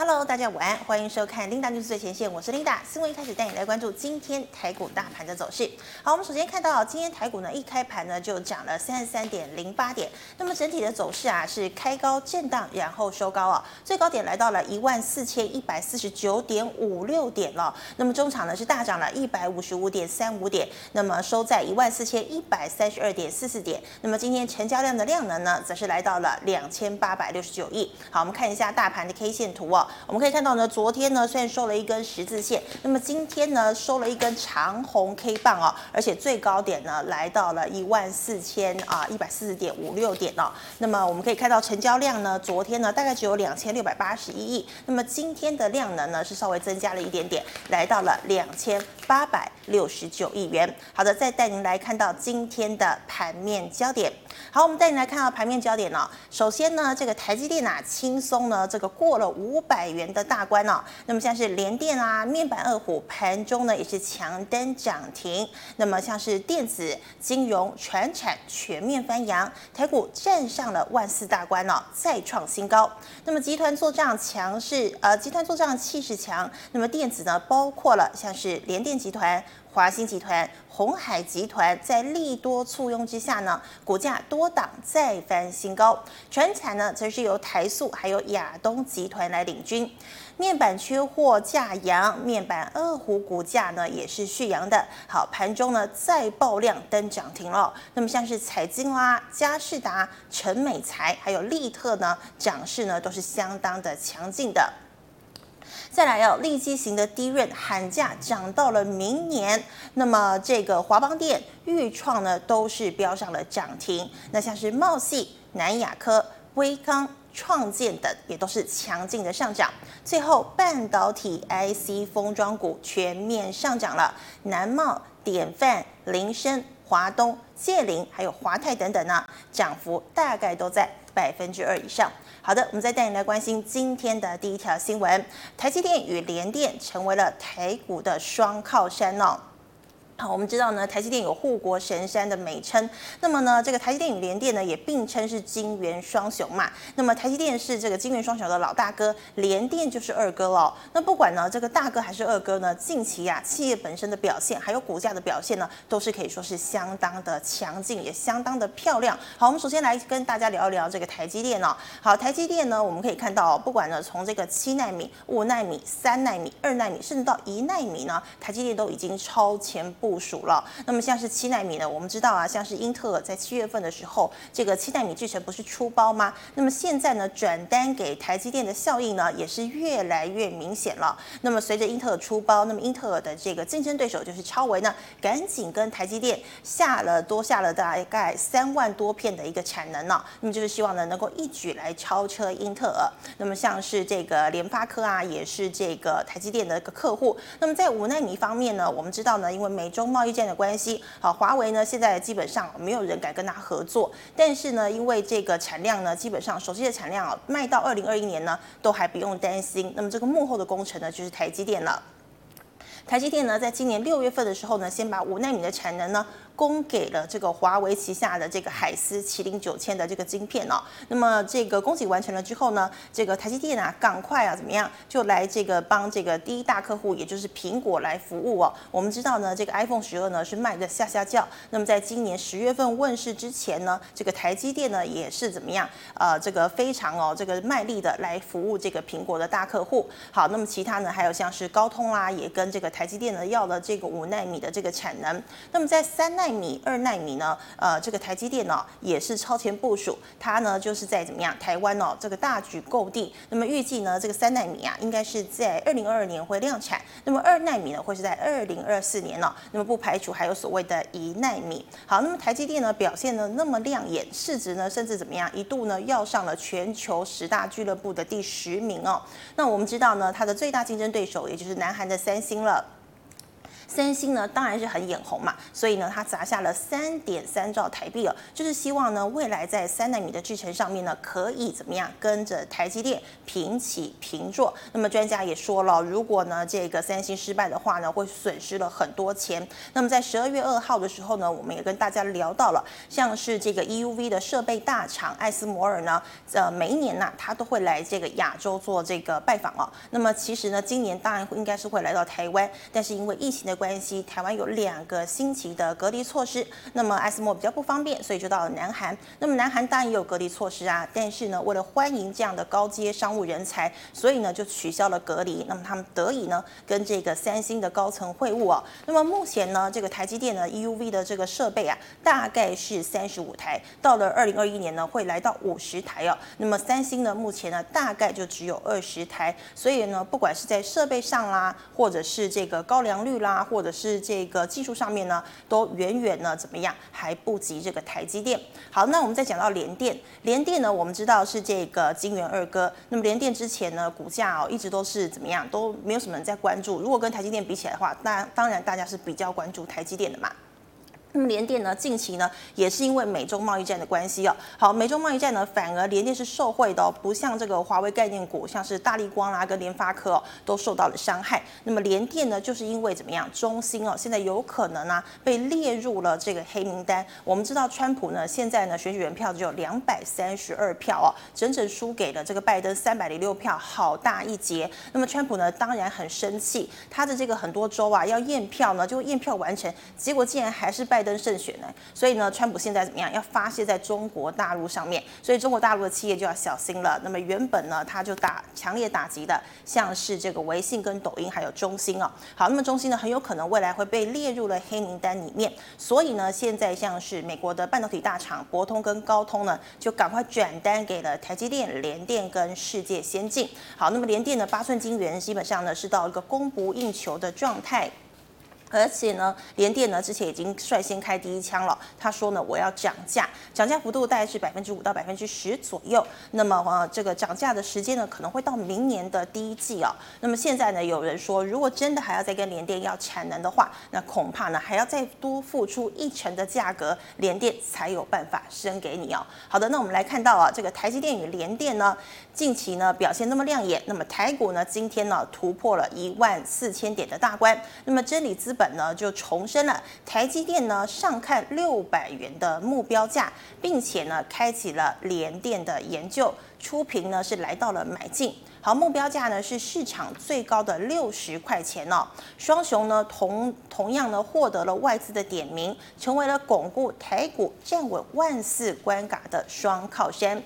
Hello，大家晚安，欢迎收看 Linda News 最前线，我是 Linda。新闻一开始带你来关注今天台股大盘的走势。好，我们首先看到今天台股呢一开盘呢就涨了三十三点零八点，那么整体的走势啊是开高震荡，然后收高啊，最高点来到了一万四千一百四十九点五六点了。那么中场呢是大涨了一百五十五点三五点，那么收在一万四千一百三十二点四四点。那么今天成交量的量能呢则是来到了两千八百六十九亿。好，我们看一下大盘的 K 线图哦。我们可以看到呢，昨天呢虽然收了一根十字线，那么今天呢收了一根长红 K 棒哦，而且最高点呢来到了一万四千啊一百四十点五六点哦。那么我们可以看到成交量呢，昨天呢大概只有两千六百八十一亿，那么今天的量能呢是稍微增加了一点点，来到了两千八百六十九亿元。好的，再带您来看到今天的盘面焦点。好，我们带你来看到盘面焦点哦。首先呢，这个台积电啊，轻松呢这个过了五百元的大关哦。那么像是联电啊、面板二虎盘中呢也是强登涨停。那么像是电子、金融、传产全面翻扬，台股站上了万四大关哦，再创新高。那么集团做账强势，呃，集团做账气势强。那么电子呢，包括了像是联电集团。华新集团、鸿海集团在利多簇拥之下呢，股价多档再翻新高。传产呢，则是由台塑还有亚东集团来领军。面板缺货价扬，面板二虎股价呢也是续扬的。好，盘中呢再爆量登涨停了。那么像是彩晶啦、佳士达、成美材还有力特呢，涨势呢都是相当的强劲的。再来要利基型的 DRAM 喊价涨到了明年，那么这个华邦电、钰创呢都是标上了涨停。那像是茂系、南亚科、威康、创建等也都是强劲的上涨。最后半导体 IC 封装股全面上涨了，南茂、典范、菱生、华东、界林还有华泰等等呢，涨幅大概都在百分之二以上。好的，我们再带你来关心今天的第一条新闻：台积电与联电成为了台股的双靠山哦。好，我们知道呢，台积电有护国神山的美称。那么呢，这个台积电与联电呢，也并称是金元双雄嘛。那么台积电是这个金元双雄的老大哥，联电就是二哥喽。那不管呢，这个大哥还是二哥呢，近期、啊，企业本身的表现，还有股价的表现呢，都是可以说是相当的强劲，也相当的漂亮。好，我们首先来跟大家聊一聊这个台积电哦。好，台积电呢，我们可以看到，不管呢，从这个七纳米、五纳米、三纳米、二纳米，甚至到一纳米呢，台积电都已经超前部部署了。那么像是七纳米呢，我们知道啊，像是英特尔在七月份的时候，这个七纳米制程不是出包吗？那么现在呢，转单给台积电的效应呢，也是越来越明显了。那么随着英特尔出包，那么英特尔的这个竞争对手就是超维呢，赶紧跟台积电下了多下了大概三万多片的一个产能呢，那么就是希望呢，能够一举来超车英特尔。那么像是这个联发科啊，也是这个台积电的一个客户。那么在五纳米方面呢，我们知道呢，因为美中贸易战的关系，好，华为呢现在基本上没有人敢跟他合作，但是呢，因为这个产量呢，基本上手机的产量啊，卖到二零二一年呢，都还不用担心。那么这个幕后的工程呢，就是台积电了。台积电呢，在今年六月份的时候呢，先把五纳米的产能呢。供给了这个华为旗下的这个海思麒麟九千的这个晶片哦，那么这个供给完成了之后呢，这个台积电啊，赶快啊怎么样，就来这个帮这个第一大客户，也就是苹果来服务哦。我们知道呢，这个 iPhone 十二呢是卖的下下叫，那么在今年十月份问世之前呢，这个台积电呢也是怎么样，呃，这个非常哦这个卖力的来服务这个苹果的大客户。好，那么其他呢还有像是高通啦，也跟这个台积电呢要了这个五纳米的这个产能。那么在三奈。米二奈米呢？呃，这个台积电呢也是超前部署，它呢就是在怎么样？台湾哦，这个大举购地。那么预计呢，这个三奈米啊，应该是在二零二二年会量产。那么二奈米呢，会是在二零二四年呢。那么不排除还有所谓的一奈米。好，那么台积电呢表现呢那么亮眼，市值呢甚至怎么样？一度呢要上了全球十大俱乐部的第十名哦。那我们知道呢，它的最大竞争对手也就是南韩的三星了。三星呢当然是很眼红嘛，所以呢，它砸下了三点三兆台币哦，就是希望呢未来在三纳米的制程上面呢，可以怎么样跟着台积电平起平坐。那么专家也说了，如果呢这个三星失败的话呢，会损失了很多钱。那么在十二月二号的时候呢，我们也跟大家聊到了，像是这个 EUV 的设备大厂艾斯摩尔呢，呃，每一年呢，他都会来这个亚洲做这个拜访哦。那么其实呢，今年当然应该是会来到台湾，但是因为疫情的关系，台湾有两个星期的隔离措施，那么艾斯莫比较不方便，所以就到了南韩。那么南韩当然也有隔离措施啊，但是呢，为了欢迎这样的高阶商务人才，所以呢就取消了隔离。那么他们得以呢跟这个三星的高层会晤哦。那么目前呢，这个台积电呢 EUV 的这个设备啊，大概是三十五台，到了二零二一年呢会来到五十台哦。那么三星呢目前呢大概就只有二十台，所以呢不管是在设备上啦，或者是这个高良率啦，或者是这个技术上面呢，都远远呢怎么样还不及这个台积电。好，那我们再讲到联电，联电呢我们知道是这个金圆二哥，那么联电之前呢股价哦一直都是怎么样，都没有什么人在关注。如果跟台积电比起来的话，当当然大家是比较关注台积电的嘛。那么联电呢，近期呢也是因为美中贸易战的关系哦。好，美中贸易战呢，反而联电是受惠的哦，不像这个华为概念股，像是大力光啦跟联发科哦，都受到了伤害。那么联电呢，就是因为怎么样，中芯哦，现在有可能呢被列入了这个黑名单。我们知道川普呢，现在呢选举人票只有两百三十二票哦，整整输给了这个拜登三百零六票，好大一截。那么川普呢，当然很生气，他的这个很多州啊要验票呢，就验票完成，结果竟然还是拜。拜登胜选呢，所以呢，川普现在怎么样？要发泄在中国大陆上面，所以中国大陆的企业就要小心了。那么原本呢，他就打强烈打击的，像是这个微信跟抖音还有中兴哦。好，那么中兴呢，很有可能未来会被列入了黑名单里面。所以呢，现在像是美国的半导体大厂博通跟高通呢，就赶快转单给了台积电、联电跟世界先进。好，那么联电的八寸晶圆基本上呢，是到一个供不应求的状态。而且呢，联电呢之前已经率先开第一枪了。他说呢，我要涨价，涨价幅度大概是百分之五到百分之十左右。那么呃，这个涨价的时间呢，可能会到明年的第一季哦。那么现在呢，有人说，如果真的还要再跟联电要产能的话，那恐怕呢还要再多付出一成的价格，联电才有办法生给你哦。好的，那我们来看到啊，这个台积电与联电呢，近期呢表现那么亮眼，那么台股呢今天呢突破了一万四千点的大关。那么真理资本呢就重申了台积电呢上看六百元的目标价，并且呢开启了联电的研究，初评呢是来到了买进，好，目标价呢是市场最高的六十块钱哦。双雄呢同同样呢获得了外资的点名，成为了巩固台股站稳万四关卡的双靠山。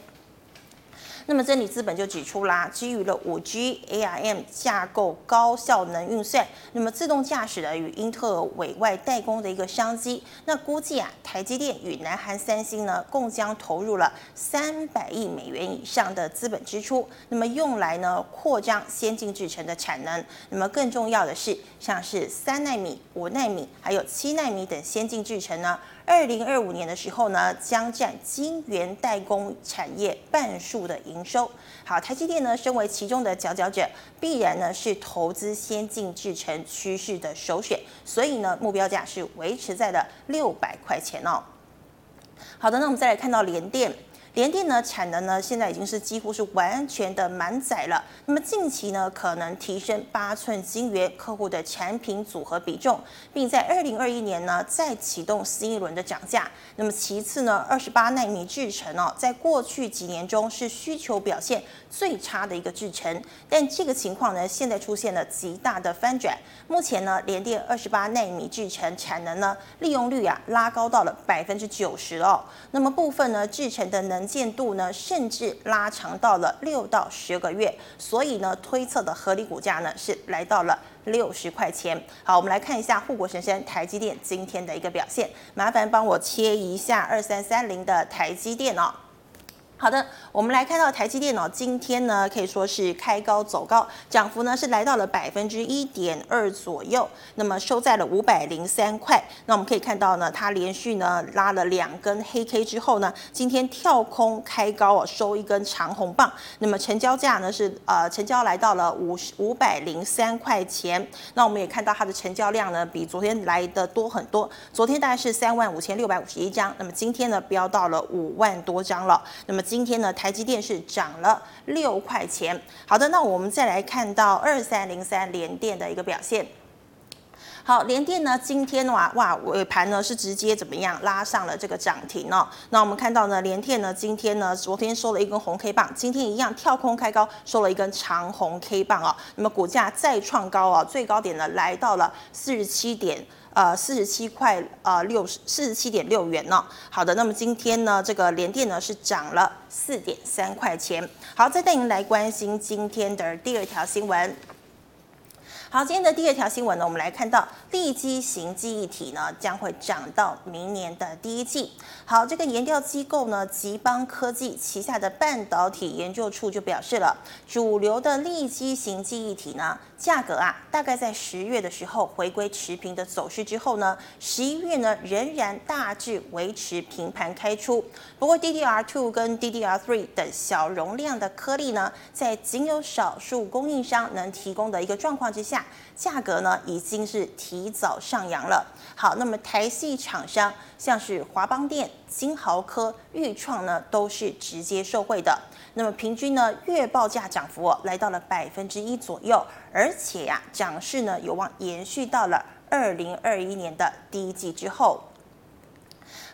那么真理资本就指出啦，基于了五 G ARM 架构高效能运算，那么自动驾驶的与英特尔委外代工的一个商机，那估计啊，台积电与南韩三星呢，共将投入了三百亿美元以上的资本支出，那么用来呢扩张先进制程的产能，那么更重要的是，像是三奈米、五奈米还有七奈米等先进制程呢。二零二五年的时候呢，将占晶圆代工产业半数的营收。好，台积电呢，身为其中的佼佼者，必然呢是投资先进制程趋势的首选。所以呢，目标价是维持在了六百块钱哦。好的，那我们再来看到联电。联电呢，产能呢，现在已经是几乎是完全的满载了。那么近期呢，可能提升八寸晶圆客户的产品组合比重，并在二零二一年呢再启动新一轮的涨价。那么其次呢，二十八纳米制程哦，在过去几年中是需求表现最差的一个制程，但这个情况呢，现在出现了极大的翻转。目前呢，联电二十八纳米制程产能呢，利用率啊拉高到了百分之九十哦。那么部分呢，制程的能见度呢，甚至拉长到了六到十个月，所以呢，推测的合理股价呢是来到了六十块钱。好，我们来看一下护国神山台积电今天的一个表现，麻烦帮我切一下二三三零的台积电哦。好的，我们来看到台积电哦，今天呢可以说是开高走高，涨幅呢是来到了百分之一点二左右，那么收在了五百零三块。那我们可以看到呢，它连续呢拉了两根黑 K 之后呢，今天跳空开高哦，收一根长红棒。那么成交价呢是呃成交来到了五十五百零三块钱。那我们也看到它的成交量呢比昨天来的多很多，昨天大概是三万五千六百五十一张，那么今天呢飙到了五万多张了。那么今天呢，台积电是涨了六块钱。好的，那我们再来看到二三零三联电的一个表现。好，联电呢，今天哇哇尾盘呢是直接怎么样拉上了这个涨停哦。那我们看到呢，联电呢今天呢昨天收了一根红 K 棒，今天一样跳空开高，收了一根长红 K 棒哦。那么股价再创高啊，最高点呢来到了四十七点。呃，四十七块呃六十四十七点六元呢、好的，那么今天呢，这个联电呢是涨了四点三块钱。好，再带您来关心今天的第二条新闻。好，今天的第二条新闻呢，我们来看到利基型记忆体呢将会涨到明年的第一季。好，这个研调机构呢，吉邦科技旗下的半导体研究处就表示了，主流的利基型记忆体呢，价格啊，大概在十月的时候回归持平的走势之后呢，十一月呢仍然大致维持平盘开出。不过 DDR2 跟 DDR3 等小容量的颗粒呢，在仅有少数供应商能提供的一个状况之下。价格呢已经是提早上扬了。好，那么台系厂商像是华邦电、金豪科、钰创呢，都是直接受惠的。那么平均呢月报价涨幅哦，来到了百分之一左右，而且呀涨势呢有望延续到了二零二一年的第一季之后。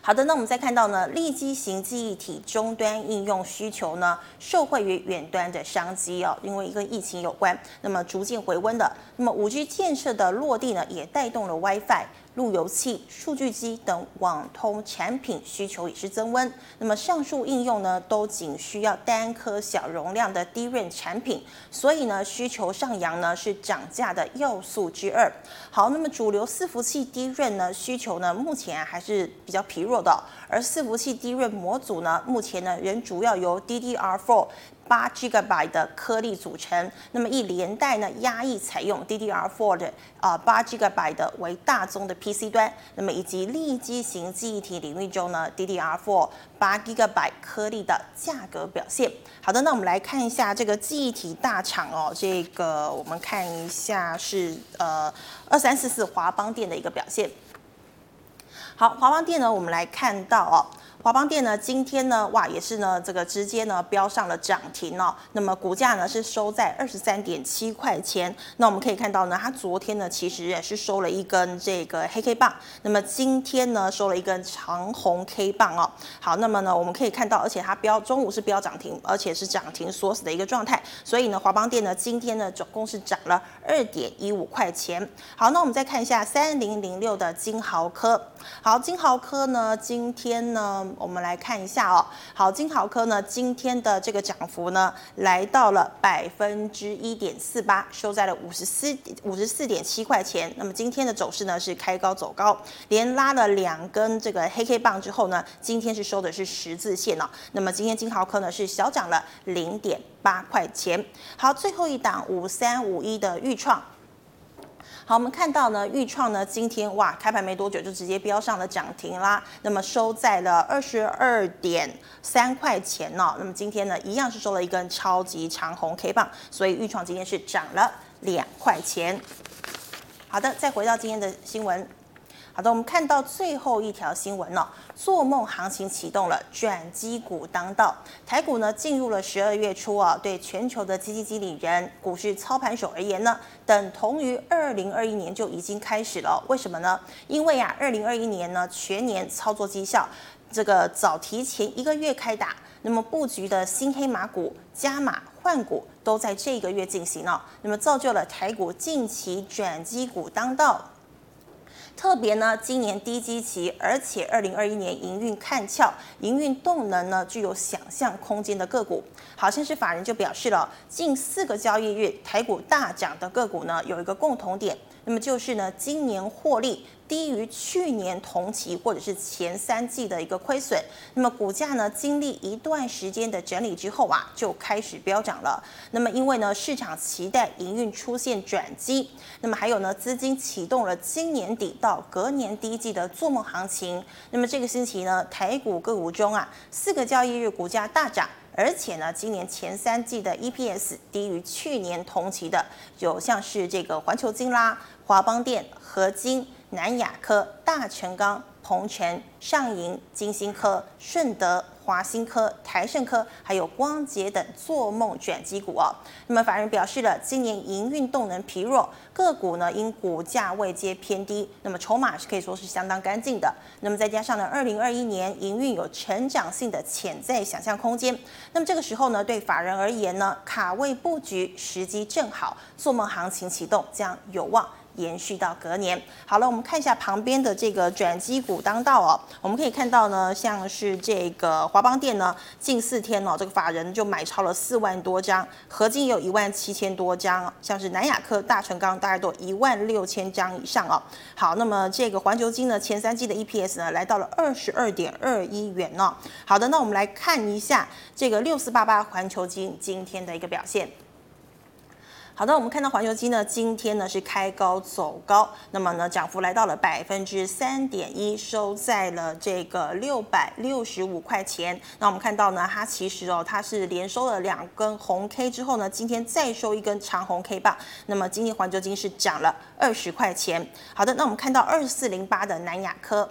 好的，那我们再看到呢，立基型记忆体终端应用需求呢，受惠于远端的商机哦，因为一个疫情有关，那么逐渐回温的，那么五 G 建设的落地呢，也带动了 WiFi。路由器、数据机等网通产品需求也是增温。那么上述应用呢，都仅需要单颗小容量的 DRAM 产品，所以呢，需求上扬呢是涨价的要素之二。好，那么主流伺服器 DRAM 呢需求呢目前还是比较疲弱的，而伺服器 DRAM 模组呢目前呢仍主要由 DDR4。八 Gigabyte 的颗粒组成，那么一连带呢压抑采用 DDR4 的啊八 Gigabyte 的为大宗的 PC 端，那么以及利基型记忆体领域中呢 DDR4 八 Gigabyte 颗粒的价格表现。好的，那我们来看一下这个记忆体大厂哦，这个我们看一下是呃二三四四华邦电的一个表现。好，华邦电呢，我们来看到哦。华邦电呢，今天呢，哇，也是呢，这个直接呢飙上了涨停哦。那么股价呢是收在二十三点七块钱。那我们可以看到呢，它昨天呢其实也是收了一根这个黑 K 棒。那么今天呢收了一根长红 K 棒哦。好，那么呢我们可以看到，而且它标中午是标涨停，而且是涨停锁死的一个状态。所以呢，华邦电呢今天呢总共是涨了二点一五块钱。好，那我们再看一下三零零六的金豪科。好，金豪科呢今天呢。我们来看一下哦，好，金豪科呢，今天的这个涨幅呢，来到了百分之一点四八，收在了五十四五十四点七块钱。那么今天的走势呢是开高走高，连拉了两根这个黑 K 棒之后呢，今天是收的是十字线哦。那么今天金豪科呢是小涨了零点八块钱。好，最后一档五三五一的钰创。好，我们看到呢，豫创呢今天哇开盘没多久就直接飙上了涨停啦，那么收在了二十二点三块钱、哦。那么今天呢一样是收了一根超级长红 K 棒，所以豫创今天是涨了两块钱。好的，再回到今天的新闻。好的，我们看到最后一条新闻了，做梦行情启动了，转机股当道。台股呢进入了十二月初啊，对全球的基金经理人、股市操盘手而言呢，等同于二零二一年就已经开始了。为什么呢？因为啊，二零二一年呢全年操作绩效这个早提前一个月开打，那么布局的新黑马股、加码换股都在这个月进行了，那么造就了台股近期转机股当道。特别呢，今年低基期，而且二零二一年营运看俏，营运动能呢具有想象空间的个股，好像是法人就表示了，近四个交易日台股大涨的个股呢，有一个共同点，那么就是呢，今年获利低于去年同期或者是前三季的一个亏损。那么股价呢，经历一段时间的整理之后啊，就开始飙涨了。那么因为呢，市场期待营运出现转机，那么还有呢，资金启动了今年底到隔年第一季的做梦行情。那么这个星期呢，台股个股中啊，四个交易日股价大涨。而且呢，今年前三季的 EPS 低于去年同期的，有像是这个环球金啦、华邦电、合金、南亚科、大成钢、鹏程、上银、金星科、顺德。华新科、台盛科还有光頡等做梦转机股哦。那么法人表示了，今年营运动能疲弱，个股呢因股价位阶偏低，那么筹码是可以说是相当干净的。那么再加上呢，二零二一年营运有成长性的潜在想象空间。那么这个时候呢，对法人而言呢，卡位布局时机正好，做梦行情启动将有望。延续到隔年。好了，我们看一下旁边的这个转机股当道哦。我们可以看到呢，像是这个华邦电呢，近四天哦，这个法人就买超了四万多张，合金有一万七千多张，像是南亚科、大成钢大概都一万六千张以上哦。好，那么这个环球金呢，前三季的 EPS 呢，来到了二十二点二一元哦。好的，那我们来看一下这个六四八八环球金今天的一个表现。好的，我们看到环球金呢，今天呢是开高走高，那么呢涨幅来到了百分之三点一，收在了这个六百六十五块钱。那我们看到呢，它其实哦，它是连收了两根红 K 之后呢，今天再收一根长红 K 棒，那么今天环球金是涨了二十块钱。好的，那我们看到二四零八的南亚科。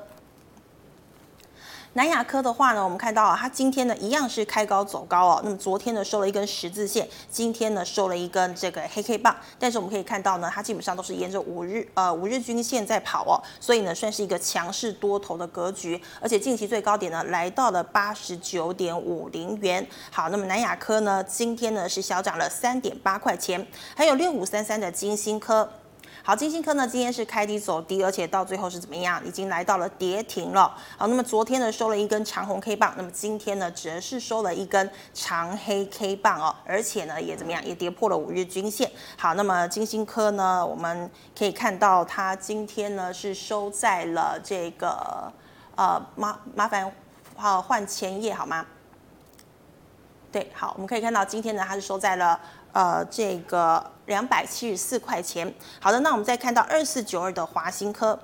南亚科的话呢，我们看到啊，它今天呢一样是开高走高哦。那么昨天呢收了一根十字线，今天呢收了一根这个黑 K 棒。但是我们可以看到呢，它基本上都是沿着五日呃五日均线在跑哦，所以呢算是一个强势多头的格局。而且近期最高点呢来到了八十九点五零元。好，那么南亚科呢今天呢是小涨了三点八块钱。还有六五三三的金星科。好，金星科呢，今天是开低走低，而且到最后是怎么样？已经来到了跌停了。好，那么昨天呢收了一根长红 K 棒，那么今天呢则是收了一根长黑 K 棒哦，而且呢也怎么样？也跌破了五日均线。好，那么金星科呢，我们可以看到它今天呢是收在了这个呃麻麻烦好换前页好吗？对，好，我们可以看到今天呢它是收在了。呃，这个两百七十四块钱。好的，那我们再看到二四九二的华新科。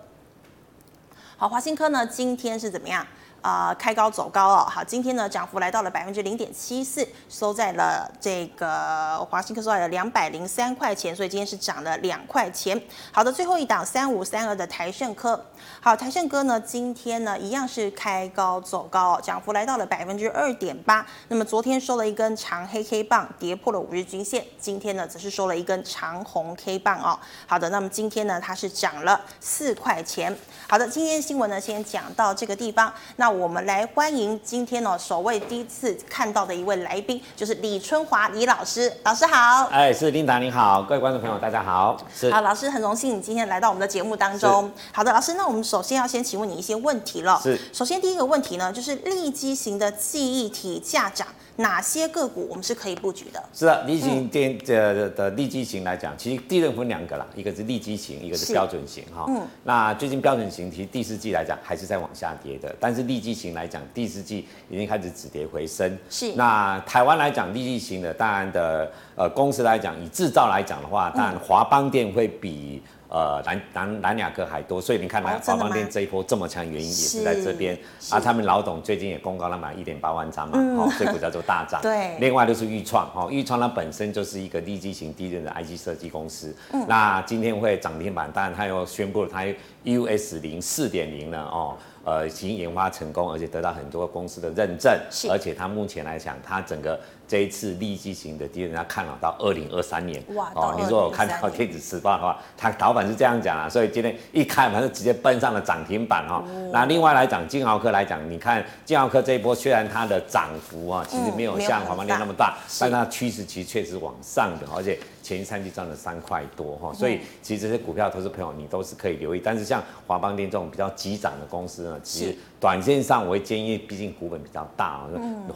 好，华新科呢，今天是怎么样？啊、开高走高哦，好，今天呢涨幅来到了百分之零点七四，收在了这个华新科收在了两百零三块钱，所以今天是涨了两块钱。好的，最后一档三五三二的台胜科，好，台胜科呢今天呢一样是开高走高哦，涨幅来到了百分之二点八。那么昨天收了一根长黑 K 棒，跌破了五日均线，今天呢则是收了一根长红 K 棒哦。好的，那么今天呢它是涨了四块钱。好的，今天新闻呢先讲到这个地方，那。们来欢迎今天呢，首位第一次看到的一位来宾，就是李春华李老师。老师好，哎，是琳达，您好，各位观众朋友，大家好。是，好，老师很荣幸你今天来到我们的节目当中。好的，老师，那我们首先要先请问你一些问题了。是，首先第一个问题呢，就是立基型的记忆体价涨。哪些个股我们是可以布局的？是的，利基型电的的利基型来讲，其实利润分两个啦，一个是利基型，一个是标准型哈。嗯。那最近标准型其实第四季来讲还是在往下跌的，但是利基型来讲，第四季已经开始止跌回升。是。那台湾来讲，利基型的当然的呃公司来讲，以制造来讲的话，当然华邦电会比。呃，南南南亚科还多，所以你看，来华邦电这一波这么强，原因也是在这边啊。他们老董最近也公告了买一点八万张嘛，嗯、哦，所以股价就大涨。对，另外就是豫创，哈，钰创它本身就是一个低基型低润的 IC 设计公司，嗯，那今天会涨停板，当然它又宣布了它 EUS 零四点零了，哦。呃，已经研发成功，而且得到很多公司的认证，而且它目前来讲，它整个这一次利基型的，第一人家看好到二零二三年。哇，哦，你如果有看到电子时报的话，它老板是这样讲啊，所以今天一开盘就直接奔上了涨停板哈。哦、那另外来讲，金豪科来讲，你看金豪科这一波虽然它的涨幅啊，其实没有像华邦电那么大，嗯、但它趋势其实确实往上的，而且。前三季赚了三块多哈，所以其实这些股票投资朋友你都是可以留意，但是像华邦电这种比较急涨的公司呢，呢，其实短线上我会建议，毕竟股本比较大，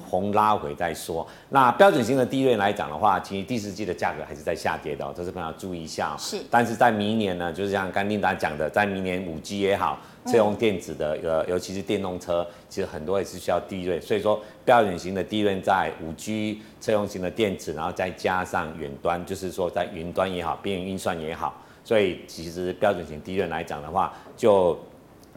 红拉回再说。那标准型的低润来讲的话，其实第四季的价格还是在下跌的，这是非常注意一下。是，但是在明年呢，就是像刚琳达讲的，在明年五 G 也好，车用电子的呃，尤其是电动车，其实很多也是需要低润，所以说标准型的低润在五 G 车用型的电子，然后再加上远端，就是说在云端也好，边缘运算也好。所以其实标准型低润来讲的话，就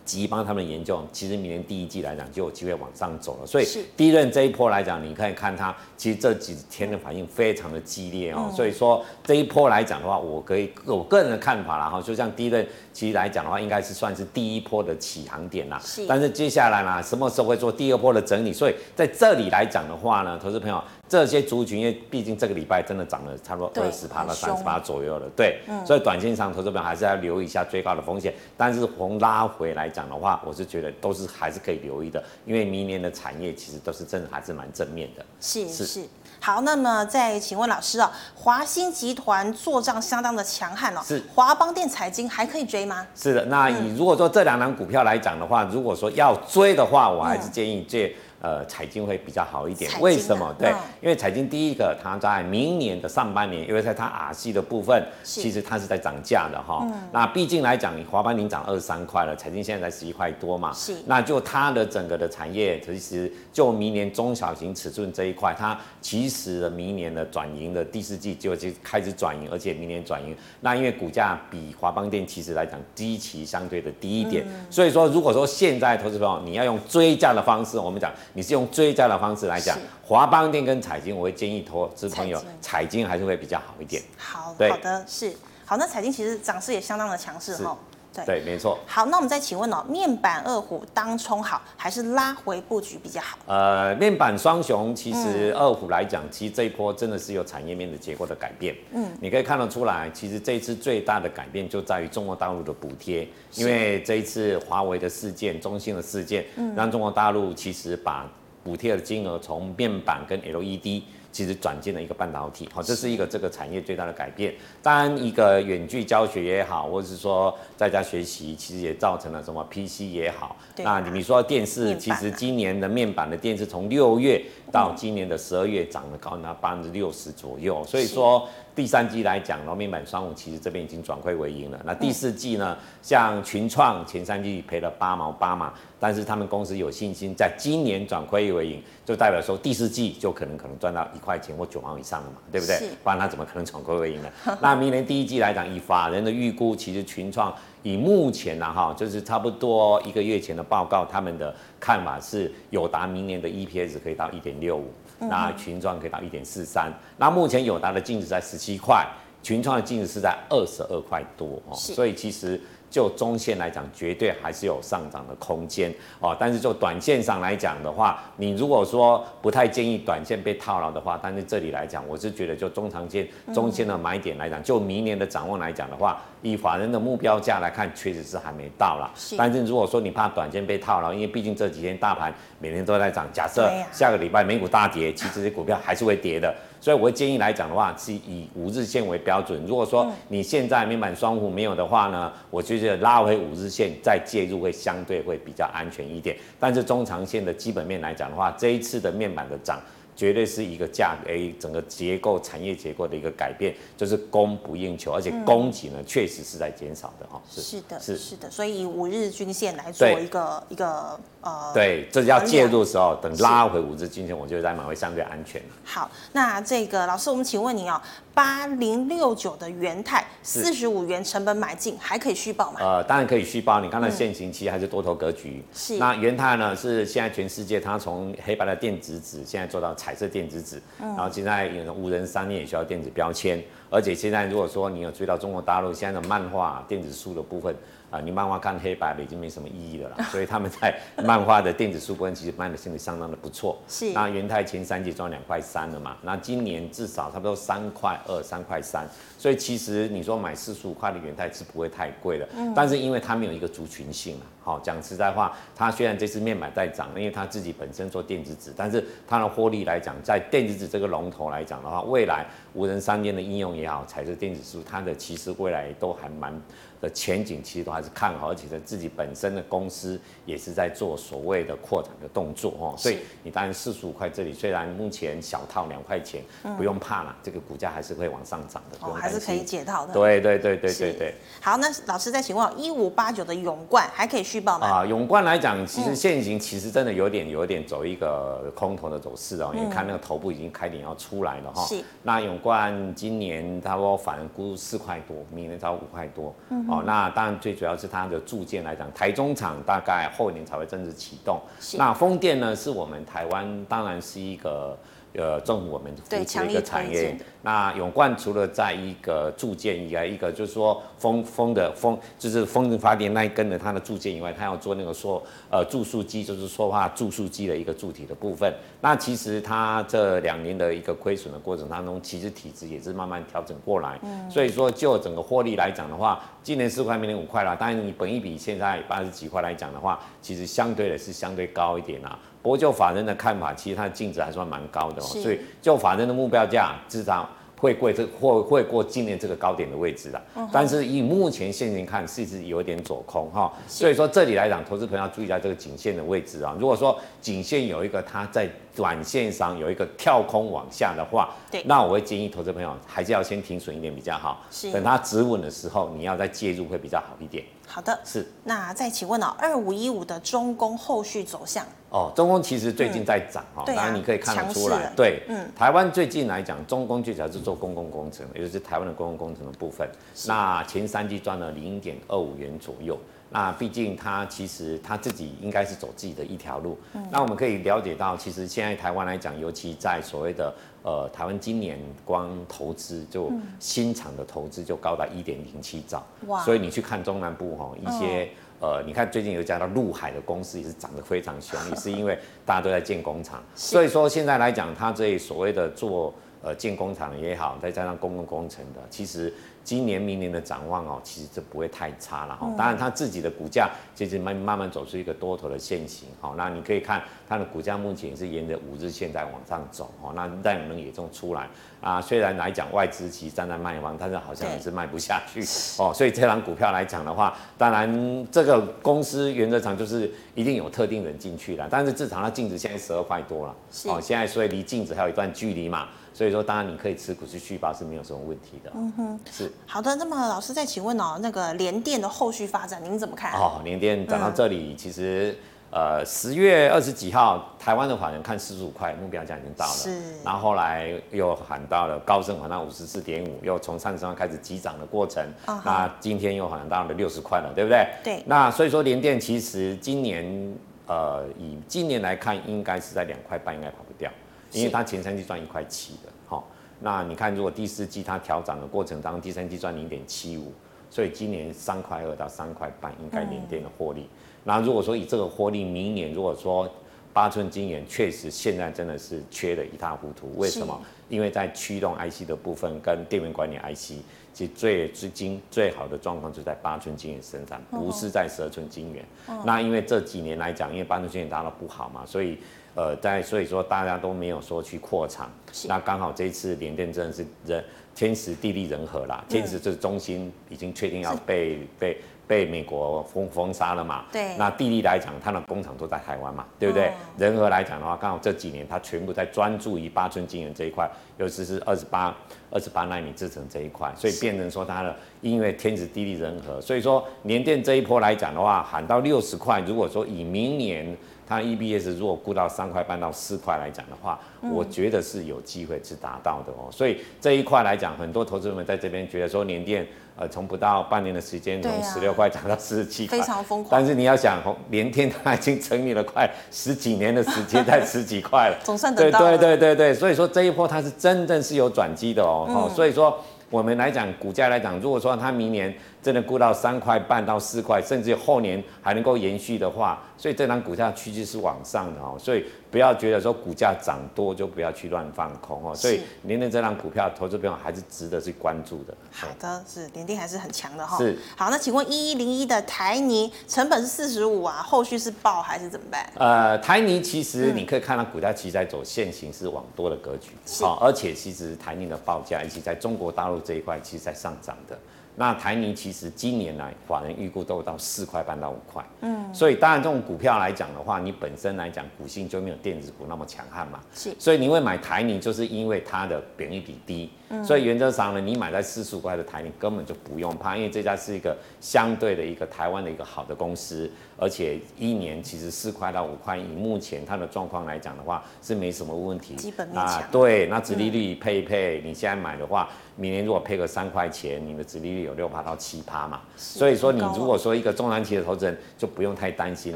急帮他们研究，其实明年第一季来讲就有机会往上走了。所以第一任这一波来讲，你可以看它，其实这几天的反应非常的激烈哦。所以说这一波来讲的话，我可以我个人的看法啦哈，就像低润其实来讲的话，应该是算是第一波的起航点啦。是。但是接下来呢，什么时候会做第二波的整理？所以在这里来讲的话呢，投资朋友。这些族群，因为毕竟这个礼拜真的涨了差不多二十趴到三十趴左右了，对，嗯、所以短线上投资朋友还是要留意一下最高的风险。但是从拉回来讲的话，我是觉得都是还是可以留意的，因为明年的产业其实都是真的还是蛮正面的。是是，是好，那么再请问老师啊，华兴集团做账相当的强悍哦，是华邦电、财经还可以追吗？是的，那以如果说这两档股票来讲的话，如果说要追的话，我还是建议这。呃，彩晶会比较好一点，啊、为什么？对，嗯、因为彩晶第一个，它在明年的上半年，因为在它 RC 的部分，其实它是在涨价的哈。嗯、那毕竟来讲，你华邦已经涨二十三块了，彩晶现在才十一块多嘛。是。那就它的整个的产业，其实就明年中小型尺寸这一块，它其实明年的转盈的第四季就就开始转盈，而且明年转盈。那因为股价比华邦电其实来讲，基期相对的低一点，嗯、所以说如果说现在投资朋友你要用追价的方式，我们讲。你是用追加的方式来讲，华邦电跟彩晶，我会建议投资朋友彩晶还是会比较好一点。好，对好的是好。那彩晶其实涨势也相当的强势哈。对，对，没错。好，那我们再请问哦，面板二虎当冲好，还是拉回布局比较好？呃，面板双雄其实二虎来讲，嗯、其实这一波真的是有产业面的结构的改变。嗯，你可以看得出来，其实这一次最大的改变就在于中国大陆的补贴，因为这一次华为的事件、中兴的事件，嗯、让中国大陆其实把补贴的金额从面板跟 LED。其实转进了一个半导体，好，这是一个这个产业最大的改变。当然，一个远距教学也好，或者是说在家学习，其实也造成了什么 PC 也好。那你说电视，其实今年的面板的电视从六月到今年的十二月涨了高达百分之六十左右，所以说。第三季来讲，然后面板双五其实这边已经转亏为盈了。那第四季呢，像群创前三季赔了八毛八嘛，但是他们公司有信心，在今年转亏为盈，就代表说第四季就可能可能赚到一块钱或九毛以上的嘛，对不对？不然他怎么可能转亏为盈呢？那明年第一季来讲，以法人的预估，其实群创以目前呢哈，就是差不多一个月前的报告，他们的看法是友达明年的 EPS 可以到一点六五。那群创可以到一点四三，那目前友达的净值在十七块，群创的净值是在二十二块多哦，所以其实。就中线来讲，绝对还是有上涨的空间哦。但是就短线上来讲的话，你如果说不太建议短线被套牢的话，但是这里来讲，我是觉得就中长线、中线的买点来讲，就明年的展望来讲的话，以法人的目标价来看，确实是还没到了。但是如果说你怕短线被套牢，因为毕竟这几天大盘每天都在涨，假设下个礼拜美股大跌，其实这些股票还是会跌的。所以我会建议来讲的话，是以五日线为标准。如果说你现在面板双虎没有的话呢，我觉得拉回五日线再介入会相对会比较安全一点。但是中长线的基本面来讲的话，这一次的面板的涨。绝对是一个价格，诶，整个结构、产业结构的一个改变，就是供不应求，而且供给呢，确实是在减少的哈。是是的，是是的，所以以五日均线来做一个一个呃，对，这是要介入的时候，等拉回五日均线，我觉得在买会相对安全。好，那这个老师，我们请问您哦，八零六九的元泰四十五元成本买进，还可以续报吗？呃，当然可以续报，你刚才现行其实还是多头格局。是。那元泰呢，是现在全世界它从黑白的电子纸，现在做到。彩色电子纸，然后现在有无人商业也需要电子标签，而且现在如果说你有追到中国大陆现在的漫画电子书的部分。啊，你漫画看黑白的已经没什么意义了啦，所以他们在漫画的电子书部分其实卖的现在相当的不错。是，那元泰前三季赚两块三了嘛，那今年至少差不多三块二、三块三，所以其实你说买四十五块的元泰是不会太贵的。嗯，但是因为它没有一个族群性啊，好讲实在话，它虽然这次面板在涨，因为它自己本身做电子纸，但是它的获利来讲，在电子纸这个龙头来讲的话，未来无人商店的应用也也好，彩色电子书，它的其实未来都还蛮。的前景其实都还是看好，而且在自己本身的公司也是在做所谓的扩展的动作哦，所以你当然四十五块这里虽然目前小套两块钱，不用怕啦，这个股价还是会往上涨的，哦，还是可以解套的。对对对对对对。好，那老师再请问，一五八九的永冠还可以续报吗？啊，永冠来讲，其实现行其实真的有点有点走一个空头的走势哦，因为看那个头部已经开点要出来了哈。是。那永冠今年差不多反正估四块多，明年超五块多。嗯。哦，那当然最主要是它的铸件来讲，台中厂大概后年才会正式启动。那风电呢，是我们台湾当然是一个。呃，政府我们扶持的一个产业。那永冠除了在一个铸件以外，一个就是说风风的风，就是风力发电那一根的它的铸件以外，它要做那个说呃注塑机，就是说话注塑机的一个铸体的部分。那其实它这两年的一个亏损的过程当中，其实体质也是慢慢调整过来。嗯。所以说就整个获利来讲的话，今年四块，明年五块啦。当然你本一比现在八十几块来讲的话，其实相对的是相对高一点啦。不过就法人的看法，其实它的净值还算蛮高的哦，所以就法人的目标价至少会贵这或会过今年这个高点的位置的。但是以目前现金看，是是有点走空哈。所以说这里来讲，投资朋友要注意一下这个颈线的位置啊。如果说颈线有一个它在短线上有一个跳空往下的话，对，那我会建议投资朋友还是要先停损一点比较好。是，等它止稳的时候，你要再介入会比较好一点。好的，是。那再请问哦，二五一五的中工后续走向？哦，中工其实最近在涨哈，当然你可以看得出来，对，嗯，台湾最近来讲，中工最主要是做公共工程，也就是台湾的公共工程的部分。那前三季赚了零点二五元左右。那毕竟他其实他自己应该是走自己的一条路。那我们可以了解到，其实现在台湾来讲，尤其在所谓的呃台湾今年光投资就新厂的投资就高达一点零七兆。哇！所以你去看中南部哈一些。呃，你看最近有一家叫陆海的公司也是涨得非常凶，也是因为大家都在建工厂，所以说现在来讲，它这所谓的做呃建工厂也好，再加上公共工程的，其实。今年、明年的展望哦，其实这不会太差了哈。当然，它自己的股价其实慢慢慢走出一个多头的线型哈。那你可以看它的股价目前是沿着五日线在往上走哈。那量能也中出来啊。虽然来讲外资其实站在卖方，但是好像也是卖不下去哦。所以这档股票来讲的话，当然这个公司原则上就是一定有特定人进去了，但是至少它净值现在十二块多了哦。现在所以离净值还有一段距离嘛。所以说，当然你可以持股去续抱是没有什么问题的。嗯哼，是。好的，那么老师再请问哦，那个联电的后续发展您怎么看？哦，联电涨到这里，嗯、其实呃十月二十几号，台湾的法人看四十五块，目标价已经到了。是。然后后来又喊到了高盛喊到五十四点五，又从三十万开始急涨的过程。哦、那今天又喊到了六十块了，对不对？对。那所以说联电其实今年呃以今年来看，应该是在两块半，应该跑不掉。因为它前三季赚一块七的，好，那你看如果第四季它调涨的过程当中，第三季赚零点七五，所以今年三块二到三块半应该联电的获利。那如果说以这个获利，明年如果说八寸晶圆确实现在真的是缺的一塌糊涂，为什么？因为在驱动 IC 的部分跟电源管理 IC，其实最资金最好的状况就在八寸晶圆身上，不是在十二寸晶圆。那因为这几年来讲，因为八寸晶圆达到不好嘛，所以。呃，在所以说大家都没有说去扩厂，那刚好这一次联电真的是人天时地利人和啦，嗯、天时就是中心已经确定要被被被美国封封杀了嘛，对，那地利来讲，它的工厂都在台湾嘛，对不对？哦、人和来讲的话，刚好这几年它全部在专注于八寸晶圆这一块，尤其是二十八二十八纳米制程这一块，所以变成说它的因为天时地利人和，所以说联电这一波来讲的话，喊到六十块，如果说以明年。它 EBS 如果估到三块半到四块来讲的话，嗯、我觉得是有机会是达到的哦。所以这一块来讲，很多投资人们在这边觉得说，联电呃从不到半年的时间，从十六块涨到四十七块，非常疯狂。但是你要想，联电它已经成立了快十几年的时间，在十几块了，总算等到了。对对对对对，所以说这一波它是真正是有转机的哦。嗯、所以说我们来讲股价来讲，如果说它明年。真的估到三块半到四块，甚至后年还能够延续的话，所以这档股价趋势是往上的哦，所以不要觉得说股价涨多就不要去乱放空哦。所以联电这档股票，投资朋友还是值得去关注的。好的，是联电还是很强的哈。是。好，那请问一一零一的台泥成本是四十五啊，后续是爆还是怎么办？呃，台泥其实你可以看到股价其实在走线型是往多的格局，好，而且其实台泥的报价以及在中国大陆这一块，其实在上涨的。那台泥其实今年来，法人预估都到四块半到五块，嗯，所以当然这种股票来讲的话，你本身来讲股性就没有电子股那么强悍嘛，是，所以你会买台泥，就是因为它的本益比低，嗯，所以原则上呢，你买在四十五块的台泥根本就不用怕，因为这家是一个相对的一个台湾的一个好的公司，而且一年其实四块到五块，以目前它的状况来讲的话是没什么问题，基本面强，对，那殖利率配一配，嗯，你现在买的话。明年如果配个三块钱，你的殖利率有六趴到七趴嘛，所以说你如果说一个中长期的投资人就不用太担心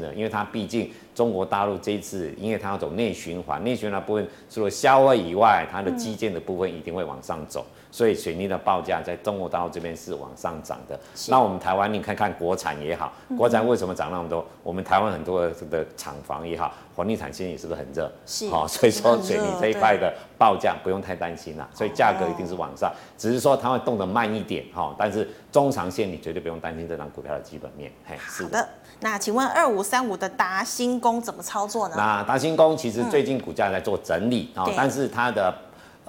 了，因为它毕竟中国大陆这一次，因为它要走内循环，内循环部分除了消费以外，它的基建的部分一定会往上走。嗯所以水泥的报价在中国大陆这边是往上涨的。那我们台湾，你看看国产也好，国产为什么涨那么多？我们台湾很多的的厂房也好，房地产现在也是不是很热？是。好，所以说水泥这一块的报价不用太担心了。所以价格一定是往上，只是说它会动得慢一点哈。但是中长线你绝对不用担心这张股票的基本面。嘿，是的。好的。那请问二五三五的达新工怎么操作呢？那达新工其实最近股价在做整理啊，但是它的。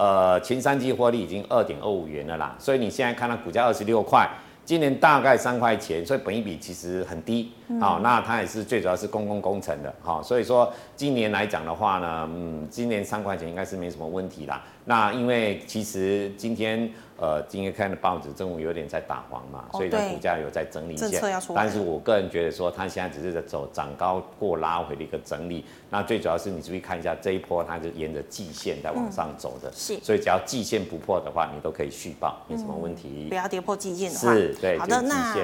呃，前三季获利已经二点二五元了啦，所以你现在看到股价二十六块，今年大概三块钱，所以本益比其实很低。好、那它也是最主要是公共工程的，好、哦，所以说今年来讲的话呢，嗯，今年三块钱应该是没什么问题啦。那因为其实今天。呃，今天看的报纸，政府有点在打黄嘛，所以它股价有在整理一下。但是我个人觉得说，它现在只是在走涨高过拉回的一个整理。那最主要是你注意看一下这一波，它是沿着季线在往上走的。嗯、是。所以只要季线不破的话，你都可以续报，没什么问题。嗯、不要跌破季线的话。是，对。好的，那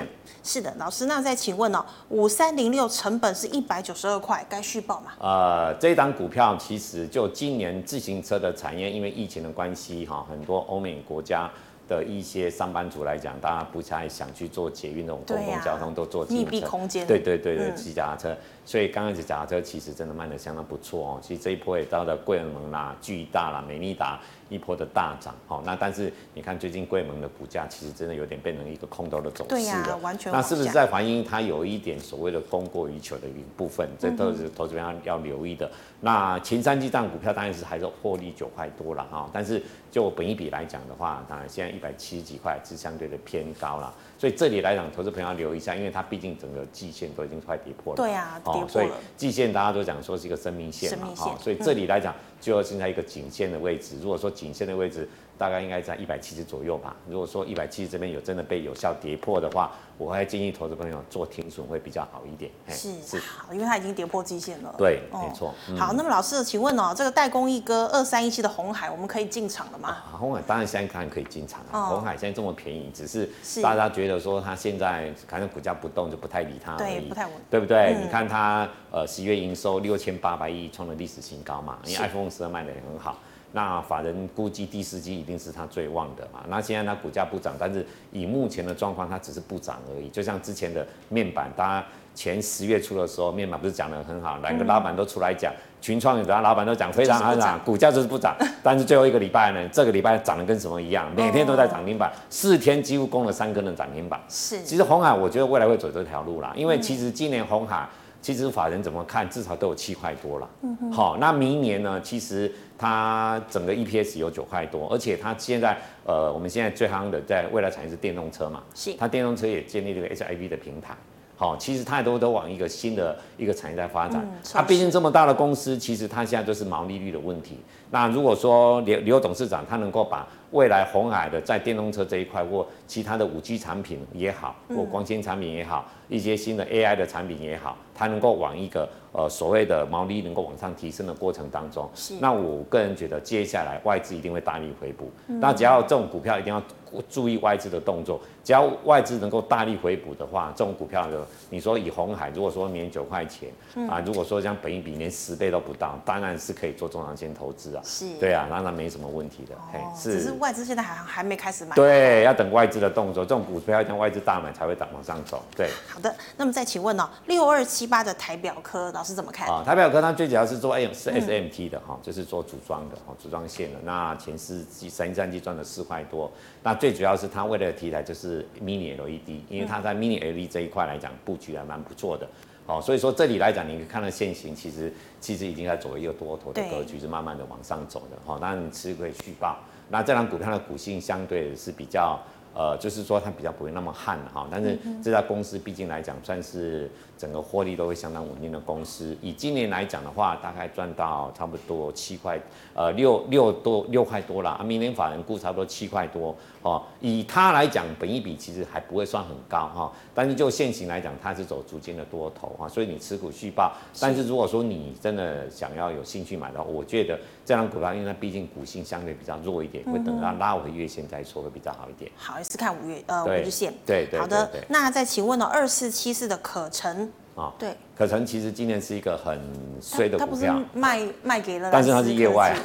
是的，老师，那再请问哦，五三零六成本是一百九十二块，该续报吗？呃，这一档股票其实就今年自行车的产业，因为疫情的关系哈，很多欧美国家。的一些上班族来讲，大家不太想去做捷运那种公共交通，都坐。密闭空间。对对对对，骑脚踏车。所以刚开始脚踏车其实真的卖的相当不错哦。其实这一波也到了贵人盟啦、巨大啦、美利达一波的大涨。哦，那但是你看最近贵人盟的股价其实真的有点变成一个空头的走势了。对呀，完全。那是不是在反映它有一点所谓的供过于求的一部分？这都是投资人要要留意的。那前三季档股票当然是还是获利九块多了哈，但是就本一比来讲的话，当然现在一百七十几块是相对的偏高了。所以这里来讲，投资朋友要留意一下，因为它毕竟整个季线都已经快跌破了。对啊，跌破了。所以季线大家都讲说是一个生命线嘛，哈，所以这里来讲就要现在一个颈线的位置。如果说颈线的位置。大概应该在一百七十左右吧。如果说一百七十这边有真的被有效跌破的话，我还建议投资朋友做停损会比较好一点。是是好，因为它已经跌破基线了。对，哦、没错。嗯、好，那么老师，请问哦，这个代工一哥二三一七的红海，我们可以进场了吗？啊、红海当然现在看可以进场了。鸿、哦、海现在这么便宜，只是大家觉得说它现在反正股价不动就不太理它。对，不太稳。对不对？嗯、你看它呃十月营收六千八百亿，创了历史新高嘛。因为 iPhone 十二卖的也很好。那法人估计第四季一定是它最旺的嘛？那现在它股价不涨，但是以目前的状况，它只是不涨而已。就像之前的面板，大家前十月初的时候，面板不是讲得很好，两个老板都出来讲，群创有的老板都讲非常好涨，股价就是不涨。但是最后一个礼拜呢，这个礼拜涨得跟什么一样？每天都在涨停板，四天几乎攻了三根的涨停板。是，其实红海我觉得未来会走这条路啦，因为其实今年红海。其实法人怎么看，至少都有七块多了。嗯哼。好，那明年呢？其实它整个 EPS 有九块多，而且它现在呃，我们现在最夯的在未来产业是电动车嘛。是。它电动车也建立这个 HIV 的平台。好，其实太多都往一个新的一个产业在发展。它毕竟这么大的公司，其实它现在就是毛利率的问题。那如果说刘刘董事长他能够把未来红海的在电动车这一块或其他的五 G 产品也好，或光纤产品也好，一些新的 AI 的产品也好。它能够往一个呃所谓的毛利能够往上提升的过程当中，是那我个人觉得接下来外资一定会大力回补。嗯、那只要这种股票一定要注意外资的动作，只要外资能够大力回补的话，这种股票的你说以红海，如果说年九块钱、嗯、啊，如果说像本益比连十倍都不到，当然是可以做中长线投资啊。是，对啊，当然没什么问题的。哦、嘿，是，只是外资现在还还没开始买。对，要等外资的动作，这种股票要等外资大买才会往上走。对，好的，那么再请问哦，六二七八的。台表科老师怎么看啊？台表科它最主要是做 M 是 SMT 的哈、嗯，就是做组装的哈，组装线的。那前四季、三三季赚了四块多。那最主要是它未来的题材就是 Mini LED，因为它在 Mini LED 这一块来讲布局还蛮不错的。哦，所以说这里来讲，你可以看到现行其实其实已经在走一个多头的格局，是慢慢的往上走的。哈，当然你吃可以续报。那这张股票的股性相对是比较。呃，就是说它比较不会那么旱哈，但是这家公司毕竟来讲算是整个获利都会相当稳定的公司。以今年来讲的话，大概赚到差不多七块，呃六六多六块多啦。啊，明年法人估差不多七块多哦。以它来讲，本益比其实还不会算很高哈，但是就现行来讲，它是走逐渐的多头哈，所以你持股续报。但是如果说你真的想要有兴趣买的话，我觉得这张股票因为它毕竟股性相对比较弱一点，会等它拉回月线再说会比较好一点。好。是看五月呃五日线，对对，好的。那再请问呢，二四七四的可成啊，对，可成其实今年是一个很衰的股票，它不是卖卖给了，但是它是业外，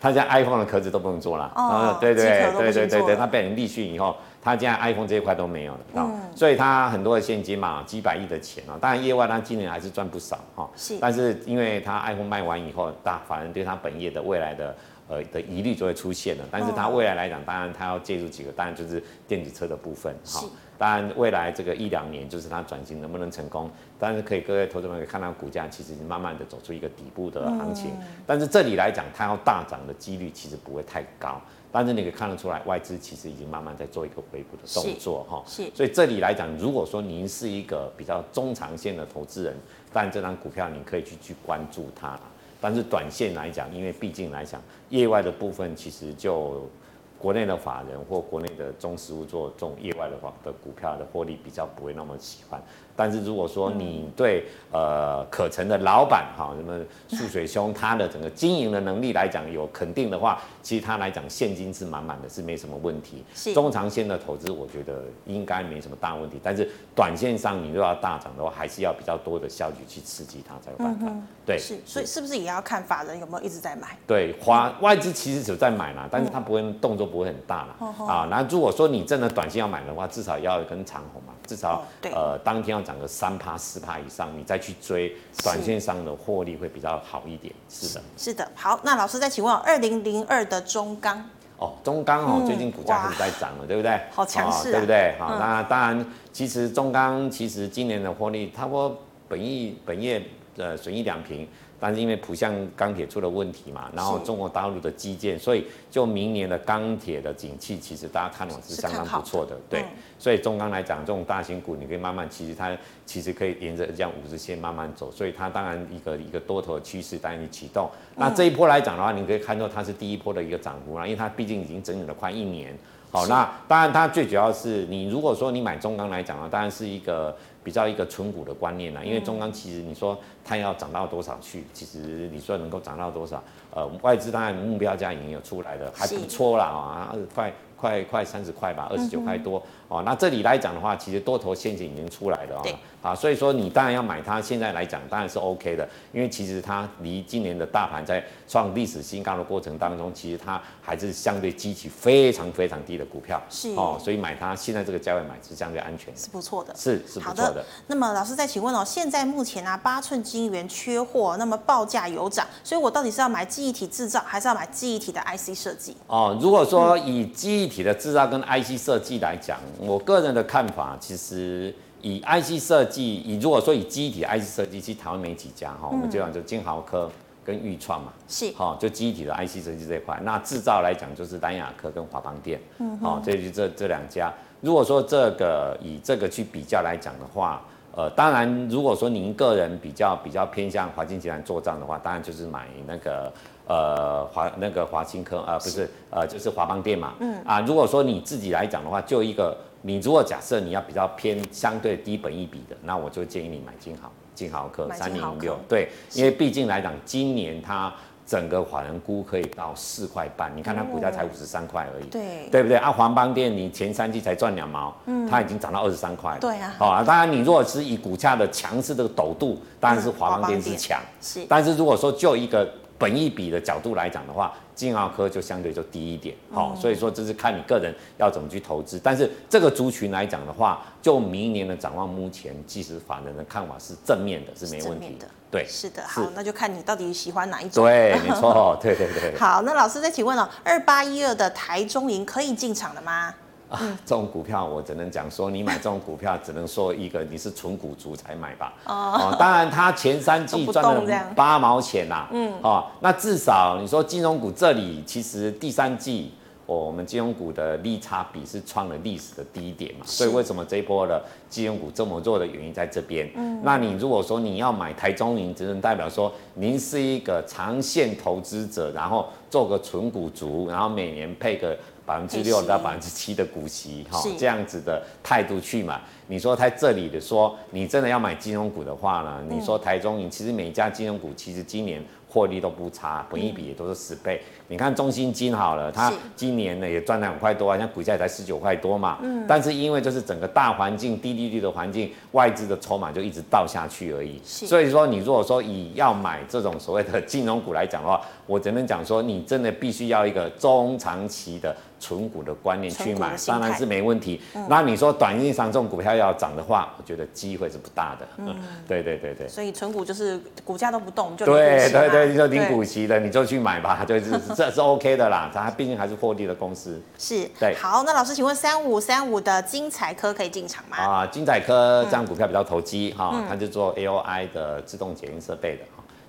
它现在 iPhone 的壳子都不能做了，哦，对对对对对对，它被人立讯以后，它现在 iPhone 这一块都没有了，嗯，所以它很多的现金嘛，几百亿的钱啊，当然业外它今年还是赚不少哈，是，但是因为它 iPhone 卖完以后，大反而对他本业的未来的。呃的疑虑就会出现了，但是它未来来讲，当然它要介入几个，当然就是电子车的部分，哈，当然未来这个一两年就是它转型能不能成功，但是可以各位投资者可以看到股价其实慢慢的走出一个底部的行情，但是这里来讲它要大涨的几率其实不会太高，但是你可以看得出来外资其实已经慢慢在做一个回补的动作，哈，是，所以这里来讲，如果说您是一个比较中长线的投资人，但这张股票你可以去去关注它。但是短线来讲，因为毕竟来讲，业外的部分其实就国内的法人或国内的中实物做这种业外的话的股票的获利比较不会那么喜欢。但是如果说你对呃可成的老板哈什么素水兄他的整个经营的能力来讲有肯定的话，其实他来讲现金是满满的，是没什么问题。是中长线的投资，我觉得应该没什么大问题。但是短线上你如果要大涨的话，还是要比较多的效率去刺激它才有办法。嗯、对，是，所以是不是也要看法人有没有一直在买？对，华外资其实只在买嘛，但是他不会动作不会很大啦。嗯、啊，那如果说你真的短线要买的话，至少要跟长红嘛，至少、嗯、呃当天要。涨个三趴四趴以上，你再去追，短线上的获利会比较好一点。是的，是的。好，那老师再请问，二零零二的中钢哦，中钢哦，最近股价开始在涨了，对不对？好强势，对不对？好，那当然，其实中钢其实今年的获利，差不多本益本业呃损益两平。但是因为浦项钢铁出了问题嘛，然后中国大陆的基建，所以就明年的钢铁的景气，其实大家看法是相当不错的，对。嗯、所以中钢来讲，这种大型股，你可以慢慢，其实它其实可以沿着这样五十线慢慢走，所以它当然一个一个多头的趋势带你启动。那这一波来讲的话，你可以看到它是第一波的一个涨幅啦，因为它毕竟已经整理了快一年。好，那当然它最主要是你如果说你买中钢来讲啊，当然是一个。比较一个存股的观念啦，因为中钢其实你说它要涨到多少去，其实你说能够涨到多少，呃，外资当然目标价已经有出来的，还不错啦啊，快快快三十块吧，二十九块多。哦，那这里来讲的话，其实多头陷阱已经出来了啊，啊，所以说你当然要买它。现在来讲当然是 OK 的，因为其实它离今年的大盘在创历史新高的过程当中，其实它还是相对基期非常非常低的股票，是哦，所以买它现在这个价位买是相对安全，是不错的，是是不错的。的那么老师再请问哦，现在目前啊八寸晶圆缺货，那么报价有涨，所以我到底是要买记忆体制造，还是要买记忆体的 IC 设计？哦，如果说以记忆体的制造跟 IC 设计来讲，我个人的看法，其实以 IC 设计，以如果说以记忆体 IC 设计，其实台湾没几家哈，我们就讲就金豪科跟裕创嘛，是，好，就记忆体的 IC 设计这一块。那制造来讲，就是南亚科跟华邦电，嗯，好，这就这这两家。如果说这个以这个去比较来讲的话，呃，当然，如果说您个人比较比较偏向华金集团做账的话，当然就是买那个。呃，华那个华新科，呃，不是，是呃，就是华邦电嘛。嗯。啊，如果说你自己来讲的话，就一个，你如果假设你要比较偏相对低本一比的，那我就建议你买金豪，金豪科三零零六。对，因为毕竟来讲，今年它整个法人估可以到四块半，你看它股价才五十三块而已。对。对不对？啊，华邦电你前三季才赚两毛，嗯，它已经涨到二十三块。对啊。好啊，当然你如果是以股价的强势这个陡度，当然是华邦电是强。是。但是如果说就一个。本益比的角度来讲的话，晶豪科就相对就低一点，好、嗯，所以说这是看你个人要怎么去投资。但是这个族群来讲的话，就明年的展望，目前即使法人的看法是正面的，是没问题的。对，是的，好，那就看你到底喜欢哪一种。对，没错，对对对。好，那老师再请问了，二八一二的台中银可以进场了吗？啊，这种股票我只能讲说，你买这种股票只能说一个你是纯股族才买吧。哦，当然它前三季赚了八毛钱呐。嗯。哦，那至少你说金融股这里其实第三季。哦，我们金融股的利差比是创了历史的低点嘛，所以为什么这一波的金融股这么弱的原因在这边。嗯，那你如果说你要买台中银，只能代表说您是一个长线投资者，然后做个纯股族，然后每年配个百分之六到百分之七的股息，哈，这样子的态度去买。你说在这里的说，你真的要买金融股的话呢？你说台中银，其实每一家金融股其实今年。获利都不差，本益比也都是十倍。嗯、你看中信金好了，它今年呢也赚了两块多啊，像股价才十九块多嘛。嗯。但是因为就是整个大环境低利率的环境，外资的筹码就一直倒下去而已。是。所以说，你如果说以要买这种所谓的金融股来讲的话，我只能讲说，你真的必须要一个中长期的。存股的观念去买，当然是没问题。嗯、那你说短线上这种股票要涨的话，我觉得机会是不大的。嗯，对对对对。所以存股就是股价都不动就对对对，你就领股息的，你就去买吧，就是这是 OK 的啦。它毕竟还是获利的公司。是。对。好，那老师，请问三五三五的精彩科可以进场吗？啊，精彩科这样股票比较投机哈，它就做 AOI 的自动检验设备的。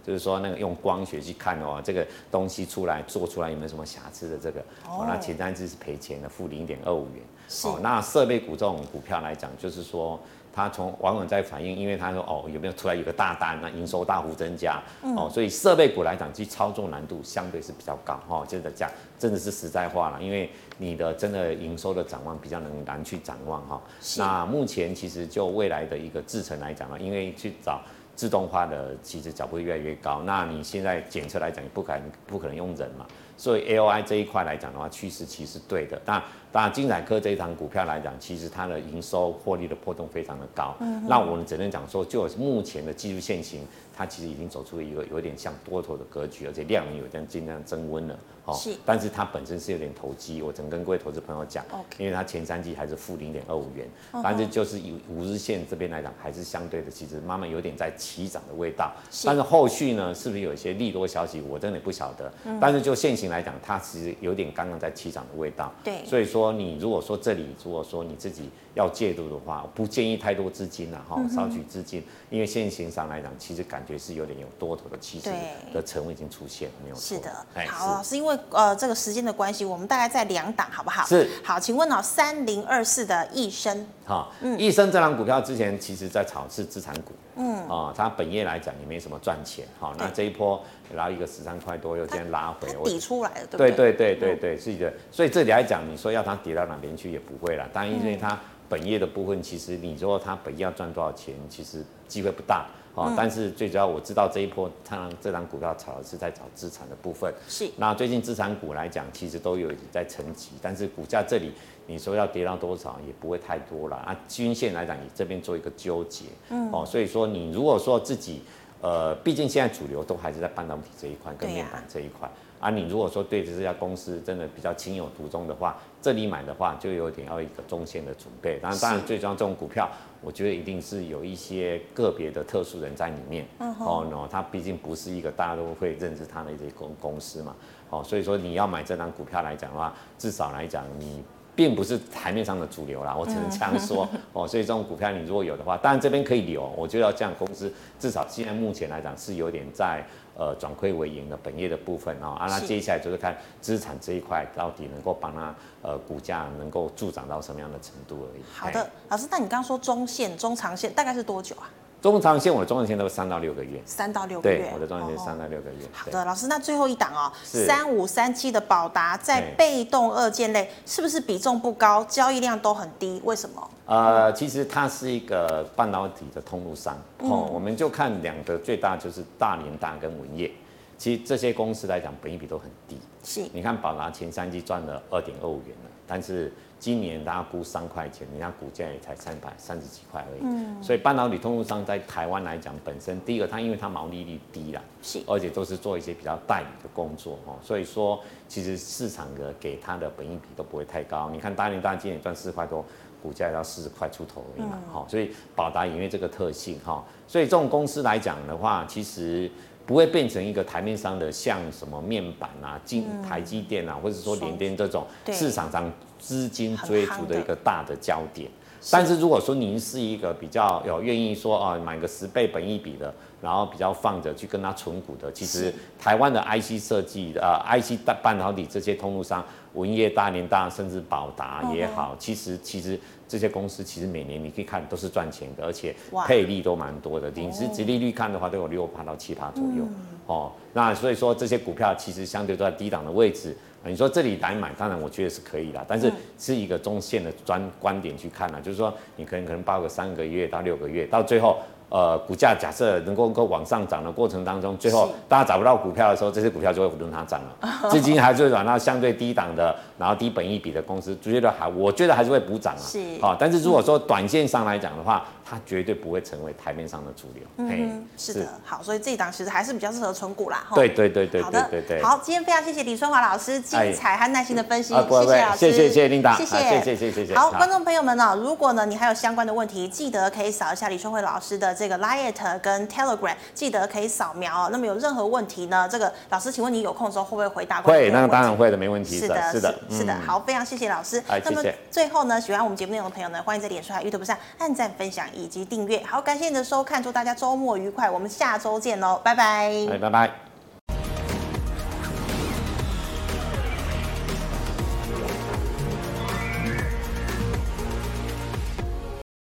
就是说，那个用光学去看哦，这个东西出来做出来有没有什么瑕疵的这个哦，那前三只是赔钱的，负零点二五元。是哦，那设备股这种股票来讲，就是说它从往往在反映，因为它说哦有没有出来有个大单，那营收大幅增加，嗯、哦，所以设备股来讲，其实操作难度相对是比较高哈。真的讲，真的是实在话了，因为你的真的营收的展望比较能难去展望哈。是那目前其实就未来的一个制程来讲呢，因为去找。自动化的其实脚步越来越高，那你现在检测来讲，不可能不可能用人嘛，所以 AOI 这一块来讲的话，趋势其实对的。那当然，金彩科这一档股票来讲，其实它的营收获利的波动非常的高。嗯，那我们只能讲说，就目前的技术线型，它其实已经走出一个有点像多头的格局，而且量能有在尽量增温了。哦，是，但是它本身是有点投机，我曾跟各位投资朋友讲.因为它前三季还是负零点二五元，uh. 但是就是以五日线这边来讲，还是相对的，其实慢慢有点在起涨的味道。是，但是后续呢，是不是有一些利多消息，我真的不晓得。嗯，但是就现行来讲，它其实有点刚刚在起涨的味道。对，所以说你如果说这里，如果说你自己。要介入的话，不建议太多资金了哈，少取资金，因为现行上来讲，其实感觉是有点有多头的气势的成分已经出现，没有错。是的，好，老师，因为呃这个时间的关系，我们大概在两档好不好？是。好，请问哦，三零二四的益生，好，益生这档股票之前其实在炒是资产股，嗯，啊，它本业来讲也没什么赚钱，好，那这一波拉一个十三块多，又今天拉回，抵出来了，对对？对对对，是的，所以这里来讲，你说要它跌到哪边去也不会了，当然因为它。本业的部分，其实你说它本业要赚多少钱，其实机会不大哦。但是最主要，我知道这一波它这档股票炒的是在炒资产的部分。是。那最近资产股来讲，其实都有在沉寂，但是股价这里你说要跌到多少，也不会太多了啊。均线来讲，你这边做一个纠结。嗯。哦，所以说你如果说自己，呃，毕竟现在主流都还是在半导体这一块跟面板这一块。啊，你如果说对这家公司真的比较情有独钟的话，这里买的话就有点要一个中线的准备。当然，当然最重要这种股票，我觉得一定是有一些个别的特殊人在里面。哦，no，它毕竟不是一个大家都会认识它的一些公公司嘛。哦，所以说你要买这张股票来讲的话，至少来讲你并不是台面上的主流啦。我只能这样说。哦，所以这种股票你如果有的话，当然这边可以留。我觉得这样公司至少现在目前来讲是有点在。呃，转亏为盈的本业的部分哦，啊，那接下来就是看资产这一块到底能够帮它呃股价能够助长到什么样的程度而已。好的，老师，那你刚刚说中线、中长线大概是多久啊？中长线，我的中长线都是三到六个月。三到六个月。对，我的中长线三到六个月。好的，老师，那最后一档哦，三五三七的宝达在被动二件类是不是比重不高，交易量都很低？为什么？呃，其实它是一个半导体的通路商哦，我们就看两个最大就是大连大跟文业，其实这些公司来讲，本益比都很低。是，你看宝达前三季赚了二点二五元了，但是。今年大家估三块钱，人家股价也才三百三十几块而已。嗯，所以半导体通路商在台湾来讲，本身第一个它因为它毛利率低啦，是，而且都是做一些比较代理的工作哦，所以说其实市场的给它的本益比都不会太高。你看大联大今年赚四块多，股价也要四十块出头而已嘛。好，所以宝达因为这个特性哈，所以这种公司来讲的话，其实。不会变成一个台面上的像什么面板啊、金台积电啊，或者说联电这种市场上资金追逐的一个大的焦点。但是如果说您是一个比较有愿意说啊买个十倍本益比的，然后比较放着去跟它存股的，其实台湾的 IC 设计呃 IC 半半导体这些通路商，文业、大联大甚至宝达也好，其实其实这些公司其实每年你可以看都是赚钱的，而且配利都蛮多的。你是殖利率看的话，都有六趴到七趴左右哦。那所以说这些股票其实相对都在低档的位置。你说这里来买，当然我觉得是可以的，但是是一个中线的专观点去看啊，就是说你可能可能抱个三个月到六个月，到最后。呃，股价假设能够够往上涨的过程当中，最后大家找不到股票的时候，这些股票就会轮它涨了。资金还是会转到相对低档的，然后低本益比的公司，觉得还我觉得还是会补涨啊。是。好，但是如果说短线上来讲的话，它绝对不会成为台面上的主流。嗯，是的。好，所以这一档其实还是比较适合存股啦。对对对对对对对。好，今天非常谢谢李春华老师精彩和耐心的分析，谢谢老师，谢谢谢谢琳达，谢谢谢谢谢谢。好，观众朋友们呢，如果呢你还有相关的问题，记得可以扫一下李春慧老师的这个 Lite 跟 Telegram，记得可以扫描哦。那么有任何问题呢？这个老师，请问你有空的时候会不会回答？会，那当然会的，没问题。是的，是的，是的。好，非常谢谢老师。那么最后呢，喜欢我们节目内容的朋友呢，欢迎在脸书和 YouTube 上按赞、分享以及订阅。好，感谢你的收看，祝大家周末愉快，我们下周见喽，拜拜。拜拜。